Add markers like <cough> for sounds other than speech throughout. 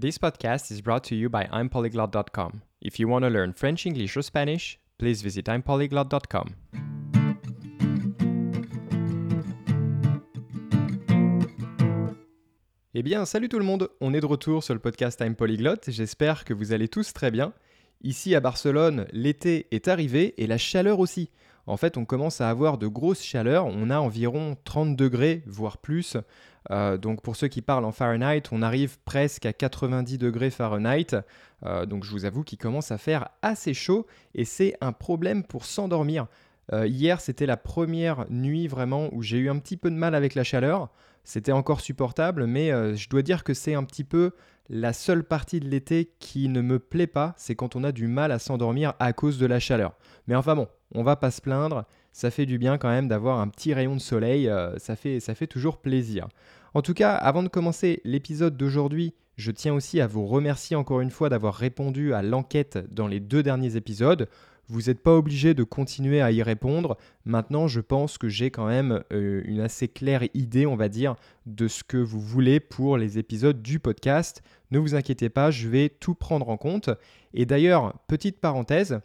This podcast is brought to you by I'mPolyglot.com. If you want to learn French, English, or Spanish, please visit I'mPolyglot.com. Eh bien, salut tout le monde, on est de retour sur le podcast I'm Polyglot, j'espère que vous allez tous très bien. Ici à Barcelone, l'été est arrivé et la chaleur aussi. En fait, on commence à avoir de grosses chaleurs, on a environ 30 degrés, voire plus. Euh, donc pour ceux qui parlent en Fahrenheit, on arrive presque à 90 degrés Fahrenheit. Euh, donc je vous avoue qu'il commence à faire assez chaud et c'est un problème pour s'endormir. Euh, hier, c'était la première nuit vraiment où j'ai eu un petit peu de mal avec la chaleur. C'était encore supportable, mais je dois dire que c'est un petit peu la seule partie de l'été qui ne me plaît pas, c'est quand on a du mal à s'endormir à cause de la chaleur. Mais enfin bon, on va pas se plaindre, ça fait du bien quand même d'avoir un petit rayon de soleil, ça, fait, ça fait toujours plaisir. En tout cas, avant de commencer l'épisode d'aujourd'hui, je tiens aussi à vous remercier encore une fois d'avoir répondu à l'enquête dans les deux derniers épisodes. Vous n'êtes pas obligé de continuer à y répondre. Maintenant, je pense que j'ai quand même euh, une assez claire idée, on va dire, de ce que vous voulez pour les épisodes du podcast. Ne vous inquiétez pas, je vais tout prendre en compte. Et d'ailleurs, petite parenthèse,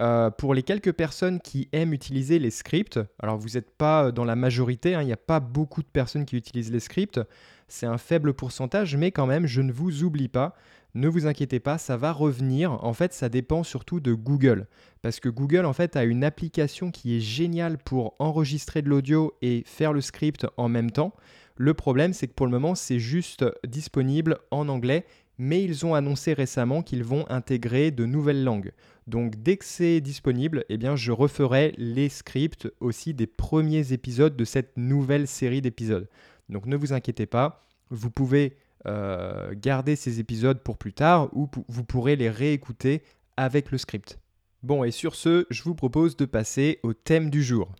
euh, pour les quelques personnes qui aiment utiliser les scripts, alors vous n'êtes pas dans la majorité, hein, il n'y a pas beaucoup de personnes qui utilisent les scripts, c'est un faible pourcentage, mais quand même, je ne vous oublie pas. Ne vous inquiétez pas, ça va revenir. En fait, ça dépend surtout de Google. Parce que Google, en fait, a une application qui est géniale pour enregistrer de l'audio et faire le script en même temps. Le problème, c'est que pour le moment, c'est juste disponible en anglais, mais ils ont annoncé récemment qu'ils vont intégrer de nouvelles langues. Donc dès que c'est disponible, eh bien, je referai les scripts aussi des premiers épisodes de cette nouvelle série d'épisodes. Donc ne vous inquiétez pas, vous pouvez euh, garder ces épisodes pour plus tard ou vous pourrez les réécouter avec le script. Bon, et sur ce, je vous propose de passer au thème du jour.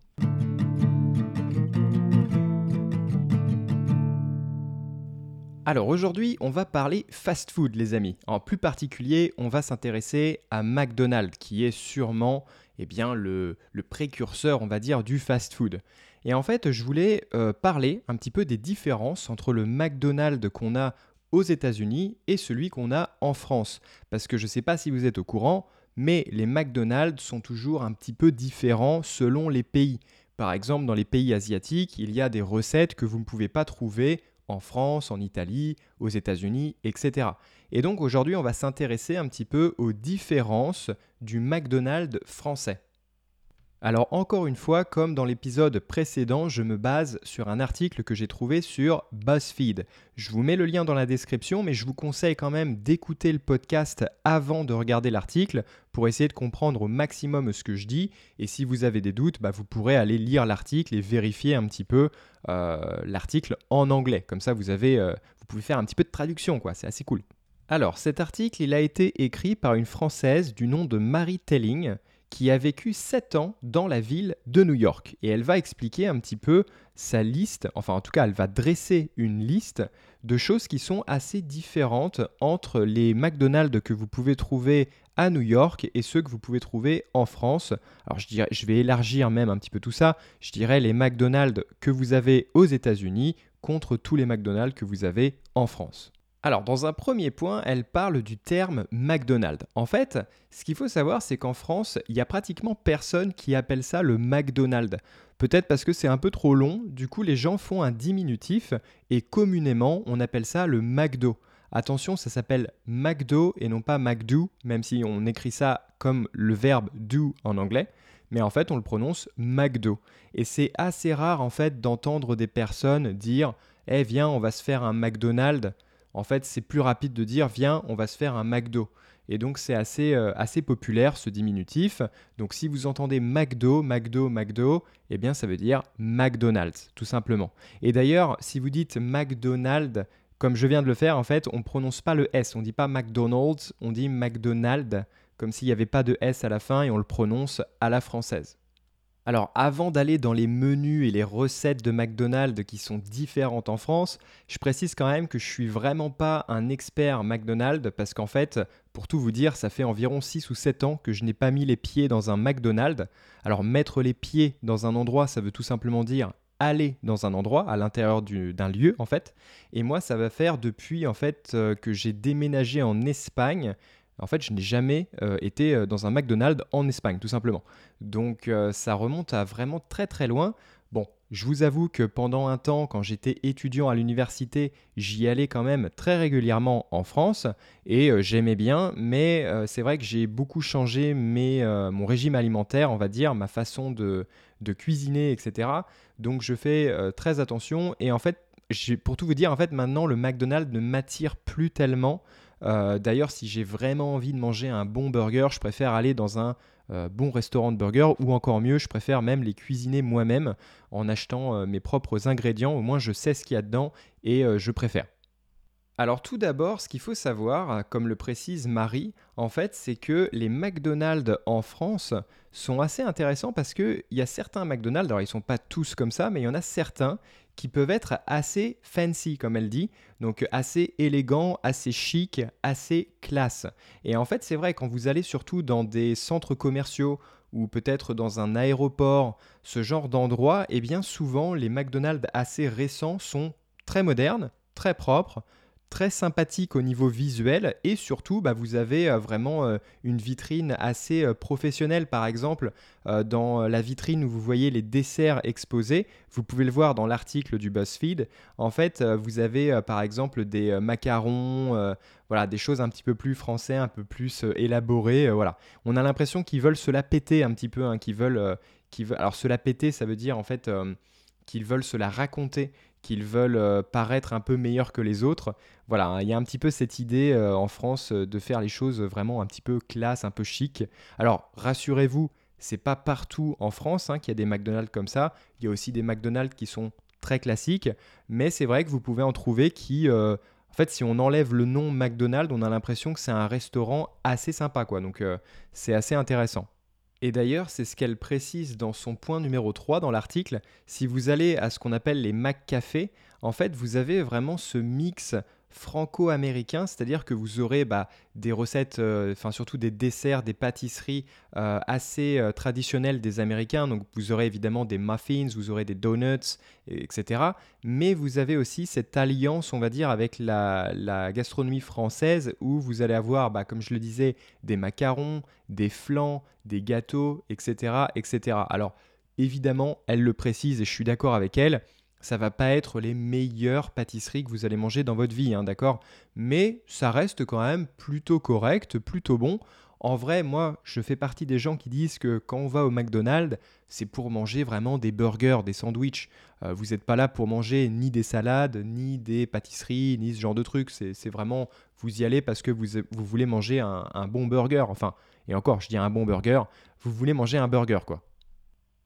Alors aujourd'hui, on va parler fast food, les amis. En plus particulier, on va s'intéresser à McDonald's, qui est sûrement eh bien, le, précurseur, on va dire, du fast food. Et en fait, je voulais euh, parler un petit peu des différences entre le McDonald's qu'on a aux États-Unis et celui qu'on a en France. Parce que je ne sais pas si vous êtes au courant, mais les McDonald's sont toujours un petit peu différents selon les pays. Par exemple, dans les pays asiatiques, il y a des recettes que vous ne pouvez pas trouver en France, en Italie, aux États-Unis, etc. Et donc aujourd'hui, on va s'intéresser un petit peu aux différences du McDonald's français. Alors encore une fois, comme dans l'épisode précédent, je me base sur un article que j'ai trouvé sur BuzzFeed. Je vous mets le lien dans la description, mais je vous conseille quand même d'écouter le podcast avant de regarder l'article pour essayer de comprendre au maximum ce que je dis. Et si vous avez des doutes, bah, vous pourrez aller lire l'article et vérifier un petit peu euh, l'article en anglais. Comme ça, vous, avez, euh, vous pouvez faire un petit peu de traduction, quoi. C'est assez cool. Alors, cet article, il a été écrit par une Française du nom de Marie Telling qui a vécu 7 ans dans la ville de New York. Et elle va expliquer un petit peu sa liste, enfin en tout cas elle va dresser une liste de choses qui sont assez différentes entre les McDonald's que vous pouvez trouver à New York et ceux que vous pouvez trouver en France. Alors je, je vais élargir même un petit peu tout ça. Je dirais les McDonald's que vous avez aux États-Unis contre tous les McDonald's que vous avez en France. Alors, dans un premier point, elle parle du terme McDonald's. En fait, ce qu'il faut savoir, c'est qu'en France, il y a pratiquement personne qui appelle ça le McDonald's. Peut-être parce que c'est un peu trop long, du coup les gens font un diminutif et communément on appelle ça le McDo. Attention, ça s'appelle McDo et non pas McDo, même si on écrit ça comme le verbe do en anglais, mais en fait on le prononce McDo. Et c'est assez rare en fait d'entendre des personnes dire Eh viens, on va se faire un McDonald's en fait, c'est plus rapide de dire viens, on va se faire un McDo. Et donc c'est assez, euh, assez populaire ce diminutif. Donc si vous entendez McDo, McDo, McDo, eh bien ça veut dire McDonald's, tout simplement. Et d'ailleurs, si vous dites McDonald's, comme je viens de le faire, en fait, on ne prononce pas le S. On ne dit pas McDonald's, on dit McDonald's, comme s'il n'y avait pas de S à la fin et on le prononce à la française. Alors avant d'aller dans les menus et les recettes de McDonald's qui sont différentes en France, je précise quand même que je suis vraiment pas un expert McDonald's parce qu'en fait, pour tout vous dire, ça fait environ 6 ou 7 ans que je n'ai pas mis les pieds dans un McDonald's. Alors mettre les pieds dans un endroit, ça veut tout simplement dire aller dans un endroit, à l'intérieur d'un lieu en fait. Et moi, ça va faire depuis en fait euh, que j'ai déménagé en Espagne. En fait, je n'ai jamais euh, été euh, dans un McDonald's en Espagne, tout simplement. Donc, ça remonte à vraiment très très loin. Bon, je vous avoue que pendant un temps, quand j'étais étudiant à l'université, j'y allais quand même très régulièrement en France et euh, j'aimais bien, mais euh, c'est vrai que j'ai beaucoup changé euh, mon régime alimentaire, on va dire, ma façon de, cuisiner, etc. Donc je fais très attention et en fait, pour tout vous dire, en fait, maintenant le McDonald's ne m'attire plus tellement. D'ailleurs, si j'ai vraiment envie de manger un bon burger, je préfère aller dans un euh, bon restaurant de burgers ou encore mieux, je préfère même les cuisiner moi-même en achetant euh, mes propres ingrédients. Au moins, je sais ce qu'il y a dedans et euh, je préfère. Alors tout d'abord, ce qu'il faut savoir, comme le précise Marie, en fait, c'est que les McDonald's en France sont assez intéressants parce qu'il y a certains McDonald's, alors ils ne sont pas tous comme ça, mais il y en a certains qui peuvent être assez fancy, comme elle dit, donc assez élégants, assez chic, assez classe. Et en fait, c'est vrai, quand vous allez surtout dans des centres commerciaux ou peut-être dans un aéroport, ce genre d'endroit, eh bien souvent les McDonald's assez récents sont très modernes, très propres, très sympathique au niveau visuel et surtout bah, vous avez euh, vraiment euh, une vitrine assez euh, professionnelle. Par exemple dans la vitrine où vous voyez les desserts exposés vous pouvez le voir dans l'article du BuzzFeed. En fait vous avez par exemple des macarons voilà des choses un petit peu plus français un peu plus élaborées voilà. On a l'impression qu'ils veulent se la péter un petit peu hein, qu'ils veulent, alors se la péter ça veut dire en fait qu'ils veulent se la raconter qu'ils veulent euh, paraître un peu meilleurs que les autres. Voilà, hein, il y a un petit peu cette idée euh, en France euh, de faire les choses vraiment un petit peu classe, un peu chic. Alors, rassurez-vous, c'est pas partout en France hein, qu'il y a des McDonald's comme ça. Il y a aussi des McDonald's qui sont très classiques, mais c'est vrai que vous pouvez en trouver qui, en fait, si on enlève le nom McDonald's, on a l'impression que c'est un restaurant assez sympa, quoi. Donc, c'est assez intéressant. Et d'ailleurs, c'est ce qu'elle précise dans son point numéro 3 dans l'article. Si vous allez à ce qu'on appelle les Mac Cafés, en fait, vous avez vraiment ce mix franco-américain, c'est-à-dire que vous aurez bah, des recettes, euh, enfin surtout des desserts, des pâtisseries euh, assez euh, traditionnelles des Américains. Donc vous aurez évidemment des muffins, vous aurez des donuts, etc. Mais vous avez aussi cette alliance, on va dire, avec la, gastronomie française où vous allez avoir, bah, comme je le disais, des macarons, des flans, des gâteaux, etc., etc. Alors évidemment, elle le précise et je suis d'accord avec elle ça va pas être les meilleures pâtisseries que vous allez manger dans votre vie, hein, d'accord? Mais ça reste quand même plutôt correct, plutôt bon. En vrai, moi, je fais partie des gens qui disent que quand on va au McDonald's, c'est pour manger vraiment des burgers, des sandwichs. Euh, vous n'êtes pas là pour manger ni des salades, ni des pâtisseries, ni ce genre de trucs. C'est vraiment, vous y allez parce que vous, vous voulez manger un, un bon burger. Enfin, et encore, je dis un bon burger, vous voulez manger un burger, quoi.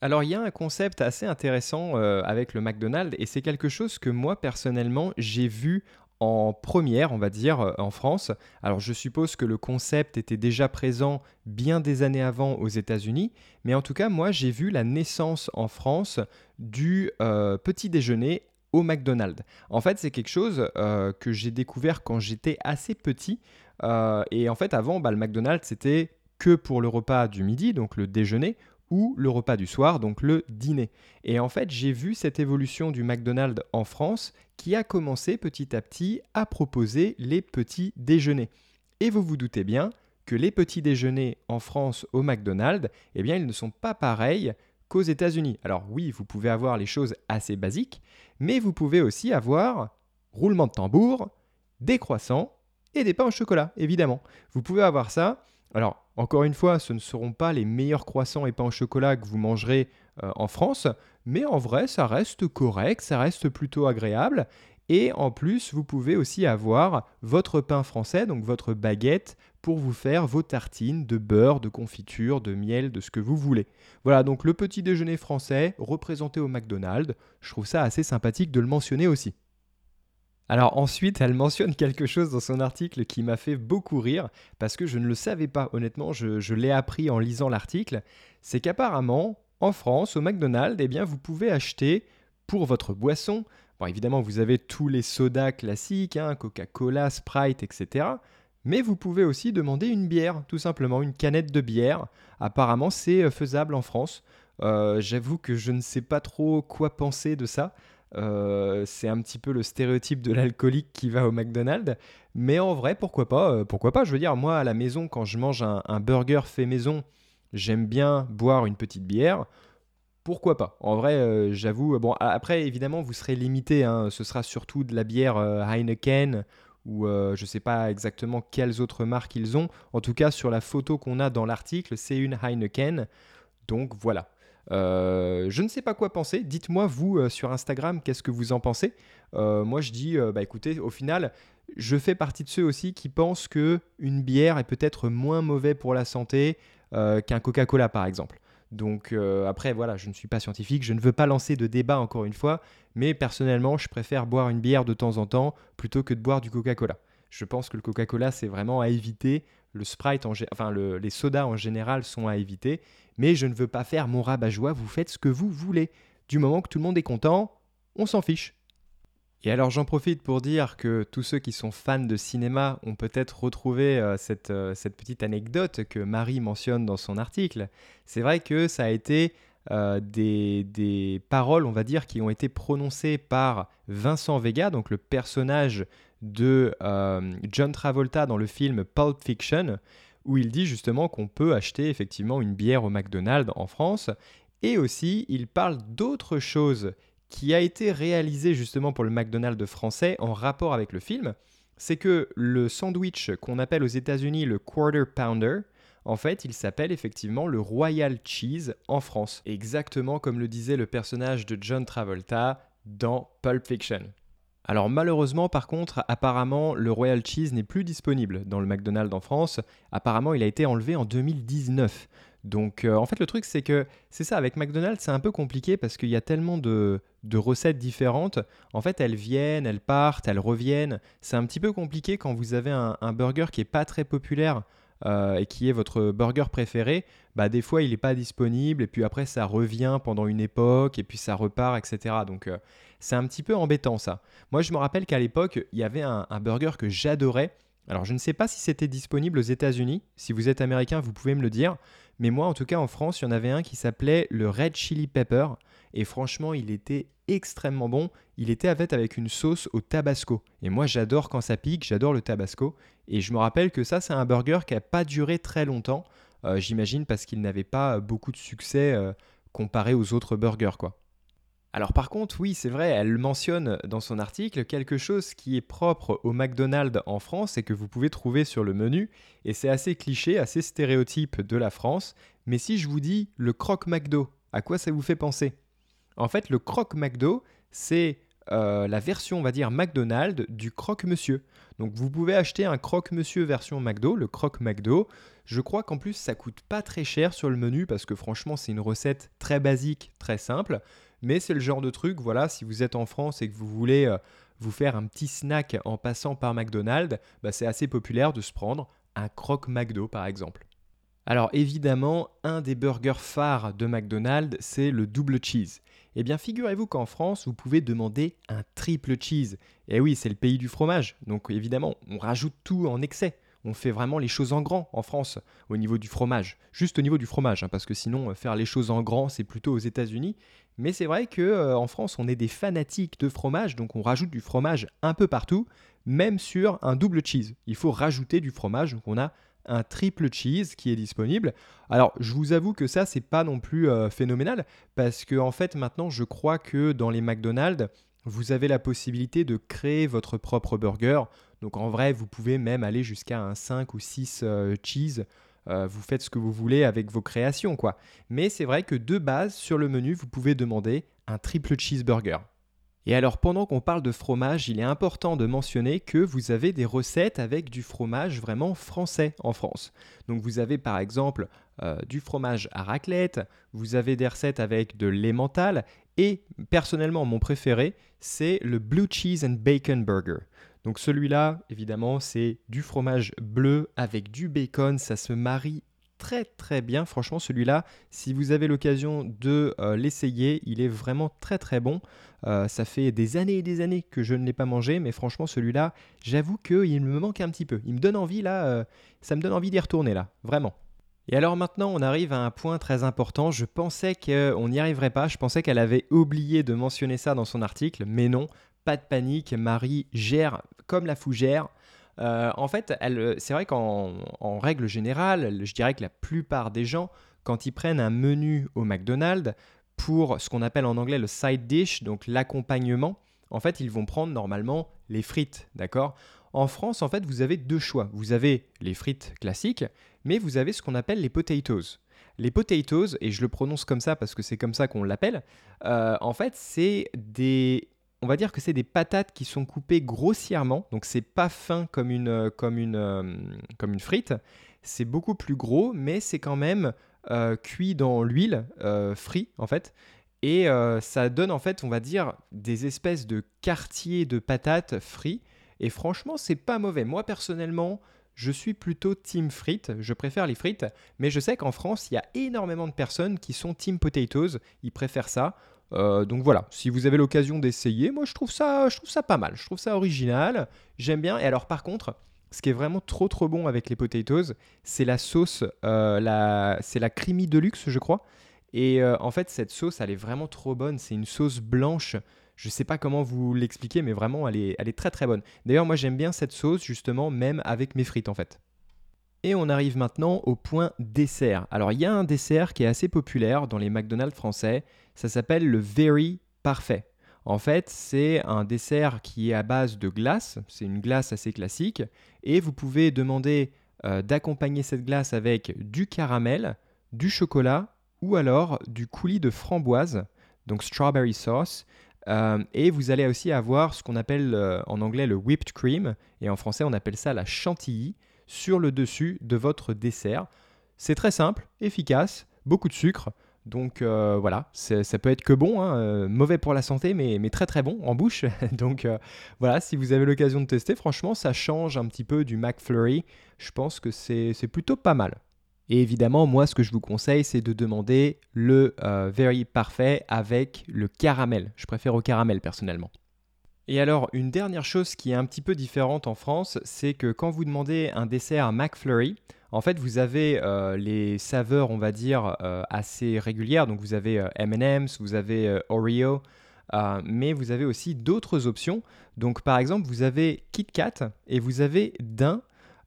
Alors il y a un concept assez intéressant euh, avec le McDonald's et c'est quelque chose que moi personnellement j'ai vu en première, on va dire, euh, en France. Alors je suppose que le concept était déjà présent bien des années avant aux États-Unis, mais en tout cas moi j'ai vu la naissance en France du euh, petit déjeuner au McDonald's. En fait c'est quelque chose que j'ai découvert quand j'étais assez petit. et en fait avant, bah, le McDonald's c'était que pour le repas du midi, donc le déjeuner, ou le repas du soir, donc le dîner. Et en fait, j'ai vu cette évolution du McDonald's en France qui a commencé petit à petit à proposer les petits déjeuners. Et vous vous doutez bien que les petits déjeuners en France au McDonald's, eh bien, ils ne sont pas pareils qu'aux États-Unis. Alors oui, vous pouvez avoir les choses assez basiques, mais vous pouvez aussi avoir roulement de tambour, des croissants et des pains au chocolat, évidemment. Vous pouvez avoir ça. Alors, encore une fois, ce ne seront pas les meilleurs croissants et pains au chocolat que vous mangerez euh, en France, mais en vrai, ça reste correct, ça reste plutôt agréable. Et en plus, vous pouvez aussi avoir votre pain français, donc votre baguette, pour vous faire vos tartines de beurre, de confiture, de miel, de ce que vous voulez. Voilà, donc le petit déjeuner français représenté au McDonald's. Je trouve ça assez sympathique de le mentionner aussi. Alors ensuite, elle mentionne quelque chose dans son article qui m'a fait beaucoup rire, parce que je ne le savais pas, honnêtement, je, l'ai appris en lisant l'article, c'est qu'apparemment, en France, au McDonald's, eh bien, vous pouvez acheter pour votre boisson, bon évidemment vous avez tous les sodas classiques, hein, Coca-Cola, Sprite, etc. Mais vous pouvez aussi demander une bière, tout simplement, une canette de bière. Apparemment, c'est euh, faisable en France. J'avoue que je ne sais pas trop quoi penser de ça. C'est un petit peu le stéréotype de l'alcoolique qui va au McDonald's. Mais en vrai, pourquoi pas Pourquoi pas? Je veux dire, moi, à la maison, quand je mange un burger fait maison, j'aime bien boire une petite bière pourquoi pas? En vrai, euh, j'avoue. Bon, après, évidemment, vous serez limité. Hein. ce sera surtout de la bière euh, Heineken ou euh, je ne sais pas exactement quelles autres marques ils ont. En tout cas, sur la photo qu'on a dans l'article, c'est une Heineken. Donc voilà. Je ne sais pas quoi penser. Dites-moi, vous, sur Instagram, qu'est-ce que vous en pensez? Moi, je dis, bah écoutez, au final, je fais partie de ceux aussi qui pensent que une bière est peut-être moins mauvaise pour la santé qu'un Coca-Cola, par exemple. Donc euh, après, voilà, je ne suis pas scientifique, je ne veux pas lancer de débat encore une fois, mais personnellement, je préfère boire une bière de temps en temps plutôt que de boire du Coca-Cola. Je pense que le Coca-Cola, c'est vraiment à éviter. Le Sprite, enfin les sodas en général sont à éviter. Mais je ne veux pas faire mon rabat-joie, vous faites ce que vous voulez. Du moment que tout le monde est content, on s'en fiche. Et alors j'en profite pour dire que tous ceux qui sont fans de cinéma ont peut-être retrouvé euh, euh, cette, petite anecdote que Marie mentionne dans son article. C'est vrai que ça a été euh, des, des, paroles, on va dire, qui ont été prononcées par Vincent Vega, donc le personnage de John Travolta dans le film Pulp Fiction, où il dit justement qu'on peut acheter effectivement une bière au McDonald's en France. Et aussi, il parle d'autres choses qui a été réalisé justement pour le McDonald's français en rapport avec le film, c'est que le sandwich qu'on appelle aux États-Unis le Quarter Pounder, en fait, il s'appelle effectivement le Royal Cheese en France, exactement comme le disait le personnage de John Travolta dans Pulp Fiction. Alors malheureusement par contre, apparemment le Royal Cheese n'est plus disponible dans le McDonald's en France. Apparemment il a été enlevé en 2019. Donc euh, en fait le truc c'est que c'est ça avec McDonald's c'est un peu compliqué parce qu'il y a tellement de, recettes différentes. En fait elles viennent, elles partent, elles reviennent. C'est un petit peu compliqué quand vous avez un, burger qui est pas très populaire euh, et qui est votre burger préféré. Bah des fois il n'est pas disponible et puis après ça revient pendant une époque et puis ça repart etc. Donc euh, c'est un petit peu embêtant ça. Moi je me rappelle qu'à l'époque il y avait un burger que j'adorais. Alors je ne sais pas si c'était disponible aux États-Unis. Si vous êtes américain vous pouvez me le dire. Mais moi, en tout cas, en France, il y en avait un qui s'appelait le Red Chili Pepper. Et franchement, il était extrêmement bon. Il était fait avec une sauce au tabasco. Et moi, j'adore quand ça pique, j'adore le tabasco. Et je me rappelle que ça, c'est un burger qui n'a pas duré très longtemps. Euh, j'imagine parce qu'il n'avait pas beaucoup de succès euh, comparé aux autres burgers, quoi. Alors par contre, oui, c'est vrai, elle mentionne dans son article quelque chose qui est propre au McDonald's en France et que vous pouvez trouver sur le menu, et c'est assez cliché, assez stéréotype de la France, mais si je vous dis le croque McDo, à quoi ça vous fait penser? En fait, le croque McDo, c'est euh, la version, on va dire, McDonald's du croque-monsieur. Donc vous pouvez acheter un croque-monsieur version McDo, le croque McDo. Je crois qu'en plus ça coûte pas très cher sur le menu parce que franchement c'est une recette très basique, très simple. Mais c'est le genre de truc, voilà, si vous êtes en France et que vous voulez euh, vous faire un petit snack en passant par McDonald's, bah, c'est assez populaire de se prendre un croque McDo par exemple. Alors évidemment, un des burgers phares de McDonald's, c'est le double cheese. Eh bien figurez-vous qu'en France, vous pouvez demander un triple cheese. Eh oui, c'est le pays du fromage, donc évidemment, on rajoute tout en excès on fait vraiment les choses en grand en France au niveau du fromage. Juste au niveau du fromage, hein, parce que sinon, euh, faire les choses en grand, c'est plutôt aux États-Unis. Mais c'est vrai qu'en euh, France, on est des fanatiques de fromage, donc on rajoute du fromage un peu partout, même sur un double cheese. Il faut rajouter du fromage, donc on a un triple cheese qui est disponible. Alors, je vous avoue que ça, c'est pas non plus euh, phénoménal, parce que en fait, maintenant, je crois que dans les McDonald's, vous avez la possibilité de créer votre propre burger. Donc en vrai, vous pouvez même aller jusqu'à un 5 ou 6 euh, cheese. Euh, vous faites ce que vous voulez avec vos créations, quoi. Mais c'est vrai que de base, sur le menu, vous pouvez demander un triple cheeseburger. Et alors pendant qu'on parle de fromage, il est important de mentionner que vous avez des recettes avec du fromage vraiment français en France. Donc vous avez par exemple euh, du fromage à raclette, vous avez des recettes avec de l'emmental et personnellement mon préféré c'est le Blue Cheese and Bacon Burger. Donc celui-là évidemment c'est du fromage bleu avec du bacon, ça se marie très très bien. Franchement, celui-là, si vous avez l'occasion de euh, l'essayer, il est vraiment très très bon. Euh, ça fait des années et des années que je ne l'ai pas mangé, mais franchement, celui-là, j'avoue qu'il me manque un petit peu. Il me donne envie là, euh, ça me donne envie d'y retourner là, vraiment. Et alors maintenant, on arrive à un point très important. Je pensais qu'on n'y arriverait pas. Je pensais qu'elle avait oublié de mentionner ça dans son article, mais non, pas de panique. Marie gère comme la fougère. Euh, en fait, c'est vrai qu'en règle générale, je dirais que la plupart des gens, quand ils prennent un menu au McDonald's pour ce qu'on appelle en anglais le side dish, donc l'accompagnement, en fait, ils vont prendre normalement les frites, d'accord? En France, en fait, vous avez deux choix. Vous avez les frites classiques, mais vous avez ce qu'on appelle les potatoes. Les potatoes, et je le prononce comme ça parce que c'est comme ça qu'on l'appelle, euh, en fait, c'est des on va dire que c'est des patates qui sont coupées grossièrement, donc c'est pas fin comme une, euh, comme une, euh, comme une frite, c'est beaucoup plus gros, mais c'est quand même cuit dans l'huile, frit en fait, et ça donne en fait, on va dire, des espèces de quartiers de patates frits, et franchement, c'est pas mauvais. Moi personnellement, je suis plutôt team frites, je préfère les frites, mais je sais qu'en France, il y a énormément de personnes qui sont team potatoes, ils préfèrent ça. Euh, donc voilà, si vous avez l'occasion d'essayer, moi je trouve, ça, je trouve ça pas mal, je trouve ça original, j'aime bien. Et alors par contre, ce qui est vraiment trop trop bon avec les potatoes, c'est la sauce, euh, la, c'est la creamy je crois. Et euh, en fait cette sauce, elle est vraiment trop bonne, c'est une sauce blanche je sais pas comment vous l'expliquer, mais vraiment, elle est, elle est très très bonne. D'ailleurs, moi j'aime bien cette sauce, justement, même avec mes frites en fait. Et on arrive maintenant au point dessert. Alors, il y a un dessert qui est assez populaire dans les McDonald's français. Ça s'appelle le Very Parfait. En fait, c'est un dessert qui est à base de glace. C'est une glace assez classique. Et vous pouvez demander euh, d'accompagner cette glace avec du caramel, du chocolat ou alors du coulis de framboise, donc strawberry sauce. Euh, et vous allez aussi avoir ce qu'on appelle euh, en anglais le whipped cream, et en français on appelle ça la chantilly, sur le dessus de votre dessert. C'est très simple, efficace, beaucoup de sucre. Donc euh, voilà, ça peut être que bon, hein, mauvais pour la santé, mais, très très bon en bouche. <laughs> Donc voilà, si vous avez l'occasion de tester, franchement, ça change un petit peu du McFlurry. Je pense que c'est plutôt pas mal. Et évidemment, moi, ce que je vous conseille, c'est de demander le euh, Very Parfait avec le caramel. Je préfère au caramel personnellement. Et alors, une dernière chose qui est un petit peu différente en France, c'est que quand vous demandez un dessert à McFlurry, en fait, vous avez euh, les saveurs, on va dire, euh, assez régulières. Donc, vous avez M&M's, vous avez Oreo, mais vous avez aussi d'autres options. Donc, par exemple, vous avez Kit Kat et vous avez Dain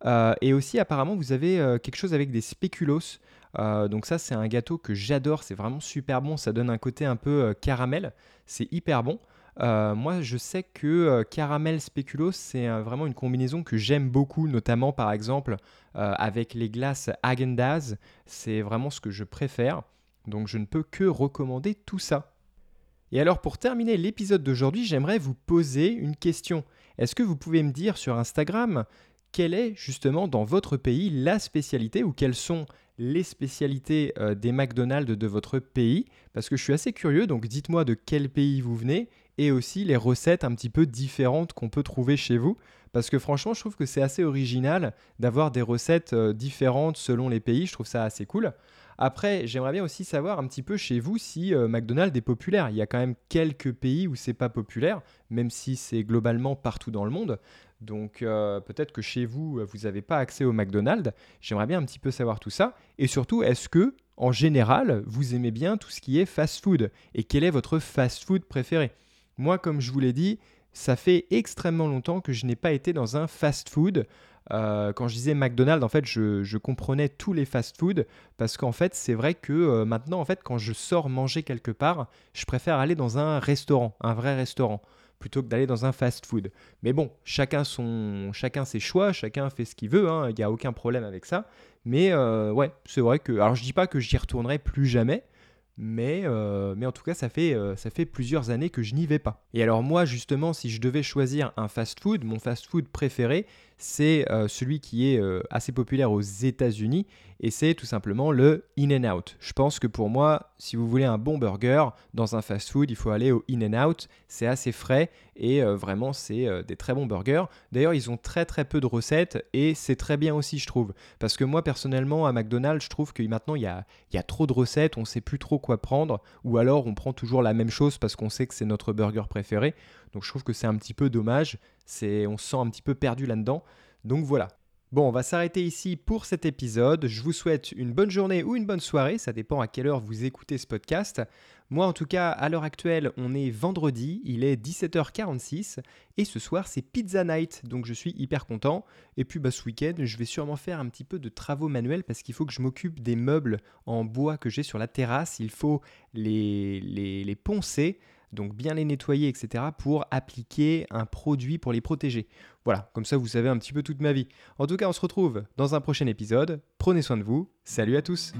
euh, et aussi, apparemment, vous avez euh, quelque chose avec des spéculoos. Euh, donc ça, c'est un gâteau que j'adore. C'est vraiment super bon. Ça donne un côté un peu caramel. C'est hyper bon. Moi, je sais que caramel spéculoos, c'est vraiment une combinaison que j'aime beaucoup, notamment par exemple avec les glaces Häagen-Dazs. C'est vraiment ce que je préfère. Donc je ne peux que recommander tout ça. Et alors pour terminer l'épisode d'aujourd'hui, j'aimerais vous poser une question. Est-ce que vous pouvez me dire sur Instagram quelle est justement dans votre pays la spécialité ou quelles sont les spécialités euh, des McDonald's de votre pays? Parce que je suis assez curieux, donc dites-moi de quel pays vous venez et aussi les recettes un petit peu différentes qu'on peut trouver chez vous. Parce que franchement, je trouve que c'est assez original d'avoir des recettes euh, différentes selon les pays, je trouve ça assez cool. Après, j'aimerais bien aussi savoir un petit peu chez vous si euh, McDonald's est populaire. Il y a quand même quelques pays où c'est pas populaire, même si c'est globalement partout dans le monde. Donc euh, peut-être que chez vous, vous n'avez pas accès au McDonald's. J'aimerais bien un petit peu savoir tout ça. Et surtout, est-ce que, en général, vous aimez bien tout ce qui est fast-food? Et quel est votre fast-food préféré? Moi, comme je vous l'ai dit, ça fait extrêmement longtemps que je n'ai pas été dans un fast-food. Euh, quand je disais McDonald's, en fait, je, comprenais tous les fast-food parce qu'en fait, c'est vrai que euh, maintenant, en fait, quand je sors manger quelque part, je préfère aller dans un restaurant, un vrai restaurant plutôt que d'aller dans un fast-food. Mais bon, chacun, son, chacun ses choix, chacun fait ce qu'il veut, hein, il n'y a aucun problème avec ça. Mais euh, ouais, c'est vrai que... Alors je dis pas que j'y retournerai plus jamais, mais, euh, mais en tout cas, ça fait, euh, ça fait plusieurs années que je n'y vais pas. Et alors moi, justement, si je devais choisir un fast-food, mon fast-food préféré, c'est celui qui est assez populaire aux États-Unis et c'est tout simplement le In-N-Out. Je pense que pour moi, si vous voulez un bon burger dans un fast-food, il faut aller au In-N-Out. C'est assez frais et euh, vraiment, c'est euh, des très bons burgers. D'ailleurs, ils ont très très peu de recettes et c'est très bien aussi, je trouve. Parce que moi, personnellement, à McDonald's, je trouve que maintenant, il y a, il y a trop de recettes, on ne sait plus trop quoi prendre ou alors on prend toujours la même chose parce qu'on sait que c'est notre burger préféré. Donc je trouve que c'est un petit peu dommage. C'est, on se sent un petit peu perdu là-dedans. Donc voilà, Bon, on va s'arrêter ici pour cet épisode. Je vous souhaite une bonne journée ou une bonne soirée, ça dépend à quelle heure vous écoutez ce podcast. Moi en tout cas, à l'heure actuelle, on est vendredi, il est 17h46 et ce soir c'est Pizza Night, donc je suis hyper content. Et puis bah, ce week-end, je vais sûrement faire un petit peu de travaux manuels parce qu'il faut que je m'occupe des meubles en bois que j'ai sur la terrasse. Il faut les, les, les poncer donc bien les nettoyer, etc., pour appliquer un produit pour les protéger. Voilà, comme ça vous savez un petit peu toute ma vie. En tout cas, on se retrouve dans un prochain épisode. Prenez soin de vous. Salut à tous